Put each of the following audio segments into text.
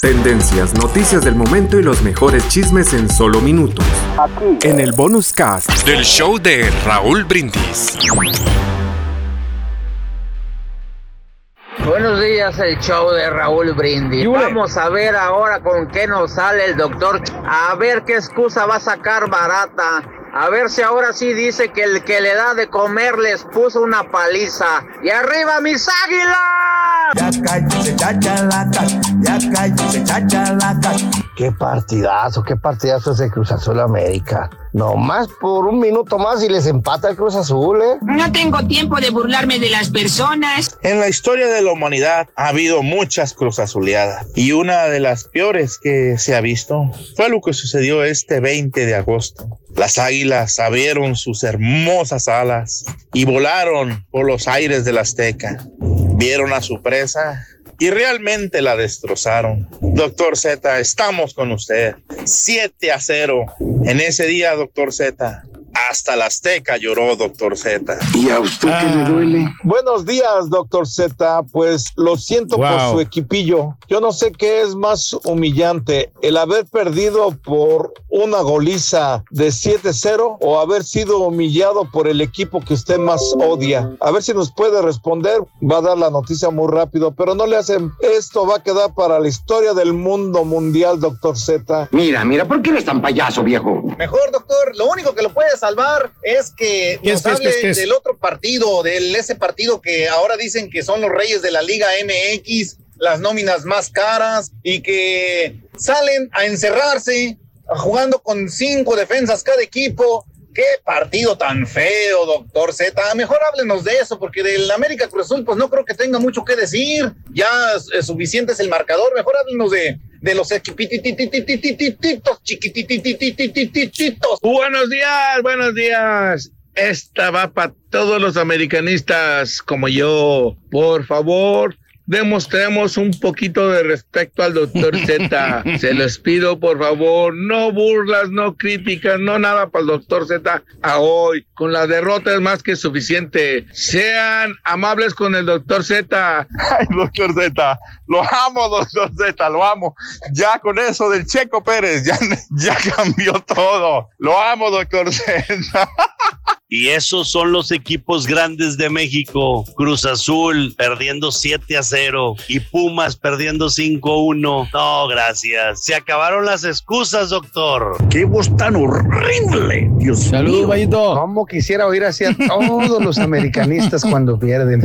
Tendencias, noticias del momento y los mejores chismes en solo minutos. Aquí. En el bonus cast del show de Raúl Brindis. Buenos días, el show de Raúl Brindis. Vamos a ver ahora con qué nos sale el doctor. A ver qué excusa va a sacar barata. A ver si ahora sí dice que el que le da de comer les puso una paliza. ¡Y arriba mis águilas! Ya ya Qué partidazo, qué partidazo ese Cruz Azul América. No más por un minuto más y les empata el Cruz Azul, ¿eh? No tengo tiempo de burlarme de las personas. En la historia de la humanidad ha habido muchas Cruz Azuleadas y una de las peores que se ha visto fue lo que sucedió este 20 de agosto. Las águilas abrieron sus hermosas alas y volaron por los aires del Azteca. Vieron a su presa y realmente la destrozaron. Doctor Z, estamos con usted. 7 a 0. En ese día, doctor Z, hasta la Azteca lloró, doctor Z. ¿Y a usted qué le ah. duele? Buenos días, doctor Z. Pues lo siento por su equipillo. Yo no sé qué es más humillante, el haber perdido por una goliza de 7-0 o haber sido humillado por el equipo que usted más odia. A ver si nos puede responder. Va a dar la noticia muy rápido, pero no le hacen. Esto va a quedar para la historia del mundo mundial, doctor Z. Mira, mira, ¿por qué eres tan payaso, viejo? Mejor, doctor, lo único que lo puedes salvar es que nos hable del otro partido, del ese partido que ahora dicen que son los reyes de la Liga MX, las nóminas más caras y que salen a encerrarse jugando con cinco defensas cada equipo. Qué partido tan feo, doctor Z. Mejor háblenos de eso, porque del América Cruz Azul, pues no creo que tenga mucho que decir. Ya es suficiente es el marcador. Mejor háblenos de, de los chiquitititititititos. Buenos días, buenos días. Esta va para todos los americanistas como yo. Por favor, demostremos un poquito de respeto al doctor Z. Se les pido, por favor, no burlas, no críticas, no nada para el doctor Z a hoy. Con la derrota es más que suficiente. Sean amables con el doctor Z. Ay, doctor Z, lo amo, doctor Z, lo amo. Ya con eso del Checo Pérez, ya, ya cambió todo. Lo amo, doctor Z. Y esos son los equipos grandes de México. Cruz Azul perdiendo 7 a 0 y Pumas perdiendo 5-1. No, gracias. Se acabaron las excusas, doctor. Qué voz tan horrible. Dios Salud, Vallito. ¿Cómo quisiera oír así a todos los americanistas cuando pierden?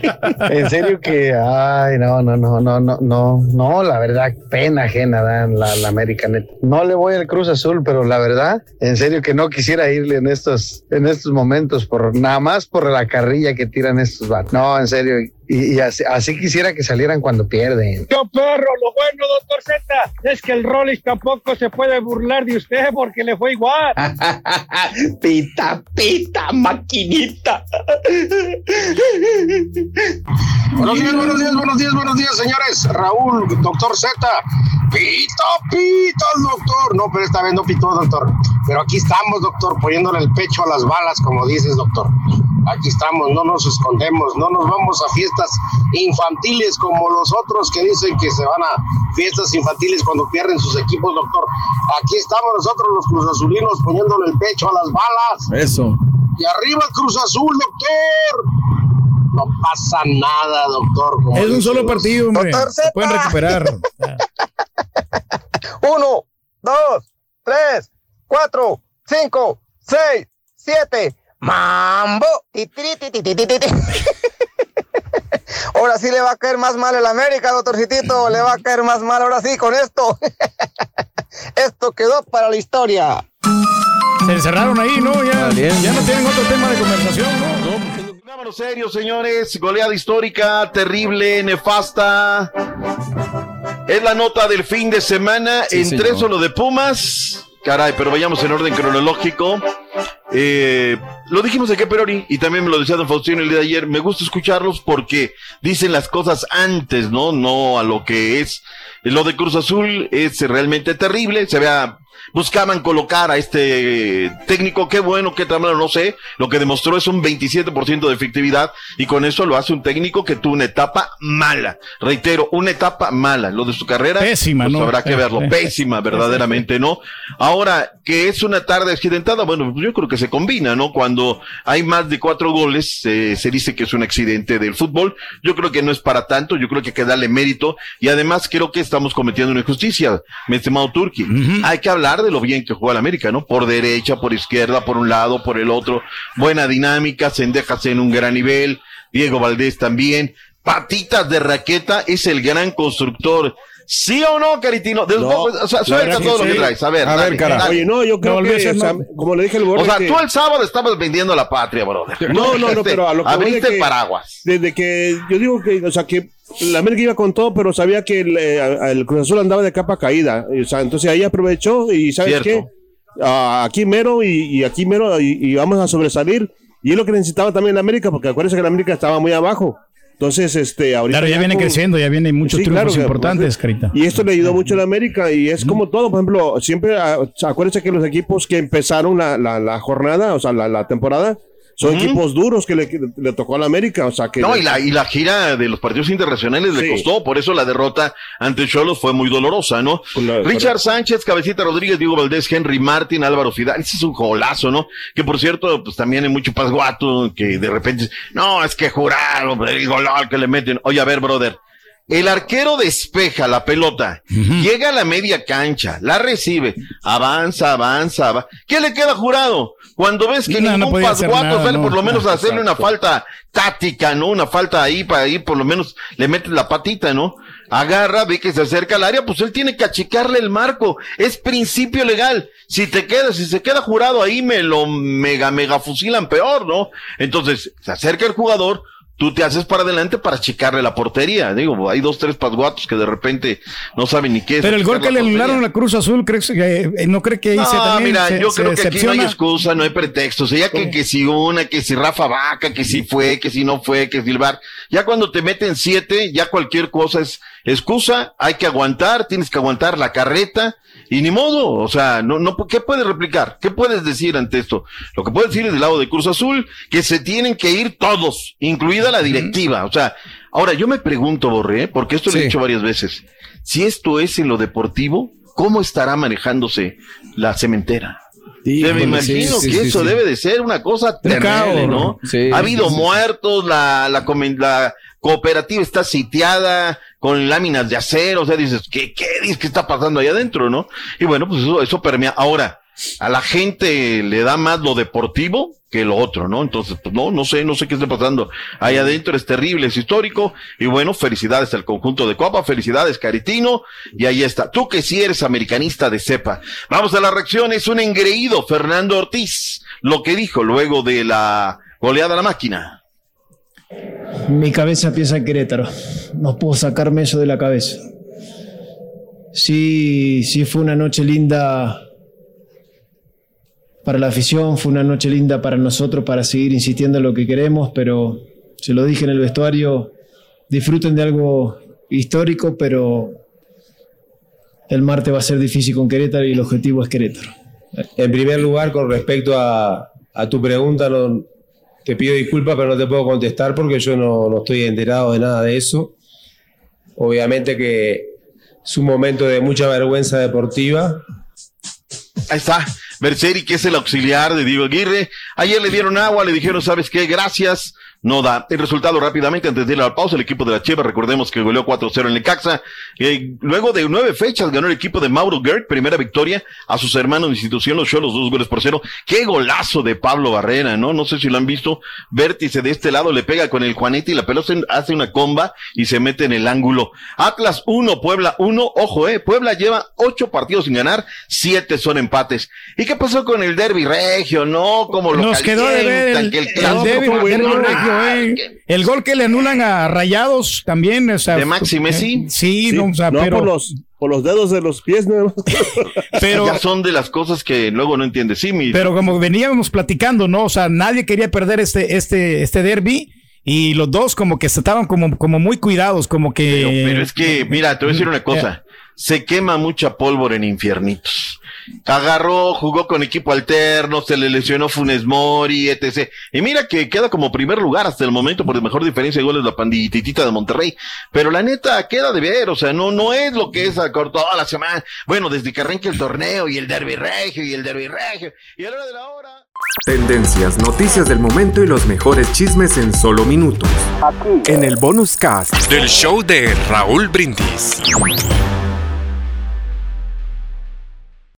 en serio que, ay, no, no, no, no, no, no, no, la verdad, pena ajena dan la, la Americanet. No le voy al Cruz Azul, pero la verdad, en serio que no quisiera irle en estos, en estos estos momentos, por nada más por la carrilla que tiran estos. No, en serio, y, así, quisiera que salieran cuando pierden. Yo perro, lo bueno, doctor Z, es que el Rollis tampoco se puede burlar de usted porque le fue igual. pita, pita, maquinita. buenos días, buenos días, buenos días, buenos días, señores. Raúl, doctor Z. Pito, pito doctor. No, pero esta vez no pito, doctor. Pero aquí estamos, doctor, poniéndole el pecho a las balas, como dices, doctor. Aquí estamos, no nos escondemos, no nos vamos a fiestas infantiles como los otros que dicen que se van a fiestas infantiles cuando pierden sus equipos, doctor. Aquí estamos nosotros los Cruz Azulinos poniéndole el pecho a las balas. Eso. Y arriba el Cruz Azul, doctor. No pasa nada, doctor. es un solo partido, hombre. Se pueden recuperar. Uno, dos, tres, cuatro, cinco, seis, siete. Mambo. Ahora sí le va a caer más mal el América, doctorcitito. Le va a caer más mal ahora sí con esto. esto quedó para la historia. Se encerraron ahí, ¿no? Ya, ya no tienen otro tema de conversación, ¿no? Vámonos serio, señores. Goleada histórica, terrible, nefasta. Es la nota del fin de semana. en tres solo de Pumas. Caray, pero vayamos en orden cronológico. Eh, lo dijimos aquí a Peroni y también me lo decía Don Faustino el día de ayer. Me gusta escucharlos porque dicen las cosas antes, ¿no? No a lo que es. Lo de Cruz Azul es realmente terrible. Se había buscaban colocar a este técnico, qué bueno, qué tal, no sé, lo que demostró es un 27% de efectividad y con eso lo hace un técnico que tuvo una etapa mala, reitero, una etapa mala, lo de su carrera, pésima, pues ¿no? habrá que verlo, pésima, verdaderamente, ¿no? Ahora, que es una tarde accidentada, bueno, pues yo creo que se combina, ¿no? Cuando hay más de cuatro goles, eh, se dice que es un accidente del fútbol, yo creo que no es para tanto, yo creo que hay que darle mérito y además creo que estamos cometiendo una injusticia, mi estimado Turki. Hay que hablar de lo bien que juega el América, ¿no? Por derecha, por izquierda, por un lado, por el otro, buena dinámica, Sendejas en un gran nivel, Diego Valdés también, patitas de raqueta, es el gran constructor. ¿Sí o no, Caritino? De- No, o sea, la suelta que todo lo que traes. A ver, A dale, ver, cara. dale. Oye, no, yo creo que, o sea, como le dije al Borre O sea, que- tú el sábado estabas vendiendo la patria, brother. No, no, no, pero a lo que Abriste que- el paraguas. Desde que yo digo que, o sea, que la América iba con todo, pero sabía que el, eh, el Cruz Azul andaba de capa caída. O sea, entonces ahí aprovechó y ¿sabes Cierto. qué? Ah, aquí mero y, y aquí mero y, y vamos a sobresalir. Y es lo que necesitaba también la América, porque acuérdense que la América estaba muy abajo. Entonces, este, ahorita. Claro, ya viene con- creciendo, ya vienen muchos Sí, triunfos claro, importantes, pues, Carita. Y esto le ayudó mucho a la América y es como todo, por ejemplo, siempre ah, acuérdense que los equipos que empezaron la, la, la jornada, o sea, la, la temporada, son equipos duros que le, le tocó a la América, o sea que... No, y la, y la gira de los partidos internacionales le costó, por eso la derrota ante Cholos fue muy dolorosa, ¿no? Richard Sánchez, Cabecita Rodríguez, Diego Valdés, Henry Martin, Álvaro Fidal, ese es un golazo, ¿no? Que por cierto, pues también hay mucho pasguato que de repente, no, es que juraron, el golol que le meten. Oye, a ver, brother. El arquero despeja la pelota, llega a la media cancha, la recibe, avanza, avanza, avanza. ¿Qué le queda jurado? Cuando ves que No, no ningún pasguato nada, sale no. por lo menos a hacerle una falta táctica, ¿no? Una falta ahí para ahí, por lo menos le metes la patita, ¿no? Agarra, ve que se acerca al área, pues él tiene que achicarle el marco. Es principio legal. Si te queda, si se queda jurado ahí, me lo mega, mega fusilan peor, ¿no? Entonces, se acerca el jugador, tú te haces para adelante para achicarle la portería. Digo, hay dos, tres pasguatos que de repente no saben ni qué es. Pero el gol que le anularon a la Cruz Azul, ¿crees que eh, no cree que hice No, también? mira, se- yo creo que aquí no hay excusa, no hay pretexto. O sea, ya que, que si una, que si Rafa Vaca, que si fue, que si no fue, que si el bar. Ya cuando te meten siete, ya cualquier cosa es excusa, hay que aguantar, tienes que aguantar la carreta y ni modo. O sea, no, no, ¿qué puedes replicar? ¿Qué puedes decir ante esto? Lo que puedes decir es del lado de Cruz Azul, que se tienen que ir todos, incluida la directiva. O sea, ahora yo me pregunto, Borré, ¿eh? porque esto lo he Sí. dicho varias veces. Si esto es en lo deportivo, ¿cómo estará manejándose la cementera? Te me imagino sí, que sí, eso sí. debe de ser una cosa terrible. ¿no? Sí, ha habido sí, sí. muertos, la, la, la cooperativa está sitiada con láminas de acero, o sea, dices, ¿qué, qué, que está pasando ahí adentro, no? Y bueno, pues eso, eso permea. Ahora, a la gente le da más lo deportivo que lo otro, ¿no? Entonces, pues no, no sé, no sé qué está pasando. Ahí adentro es terrible, es histórico. Y bueno, felicidades al conjunto de Copa, felicidades, Caritino. Y ahí está. Tú que sí eres americanista de cepa. Vamos a la reacción, es un engreído, Fernando Ortiz, lo que dijo luego de la goleada a la máquina. Mi cabeza piensa en Querétaro. No puedo sacarme eso de la cabeza. Sí, sí fue una noche linda para la afición, fue una noche linda para nosotros para seguir insistiendo en lo que queremos, pero se lo dije en el vestuario, disfruten de algo histórico, pero el martes va a ser difícil con Querétaro y el objetivo es Querétaro. En primer lugar, con respecto a, a tu pregunta, no, te pido disculpas, pero no te puedo contestar porque yo no, no estoy enterado de nada de eso. Obviamente que es un momento de mucha vergüenza deportiva. Ahí está. Berseri, que es el auxiliar de Diego Aguirre. Ayer le dieron agua, le dijeron, ¿sabes qué? Gracias. No da. El resultado rápidamente antes de ir a la pausa, el equipo de la Cheva, recordemos que goleó 4-0 en Necaxa. Eh, luego de nueve fechas ganó el equipo de Mauro Gert, primera victoria a sus hermanos de institución, los los dos goles por cero. Qué golazo de Pablo Barrera, ¿no? No sé si lo han visto. Vértice de este lado le pega con el Juanete y la pelota hace una comba y se mete en el ángulo. Atlas 1, Puebla 1. Ojo, eh. Puebla lleva ocho partidos sin ganar, siete son empates. ¿Y qué pasó con el derby regio? No, como lo Nos quedó de ver el, que el el bueno. derbi regio, eh. El gol que le anulan a Rayados también. O sea, ¿De Maxi Messi? eh, Sí, no, o sea, no pero, por los por los dedos de los pies, ¿no? pero, ya son de las cosas que luego no entiendes. Sí, mi, pero como veníamos platicando, ¿no? O sea, nadie quería perder este, este, este derby. Y los dos como que estaban como, como muy cuidados, como que... Pero, pero es que, mira, te voy a decir una cosa. Se quema mucha pólvora en infiernitos. Agarró, jugó con equipo alterno, se le lesionó Funes Mori, etc. Y mira que queda como primer lugar hasta el momento por mejor diferencia de goles la pandititita de Monterrey. Pero la neta queda de ver, o sea, no, no es lo que es a toda la semana. Bueno, desde que arranque el torneo y el derby regio y el derby regio. Y a la hora de la hora. Tendencias, noticias del momento y los mejores chismes en solo minutos. Aquí. En el bonus cast del show de Raúl Brindis.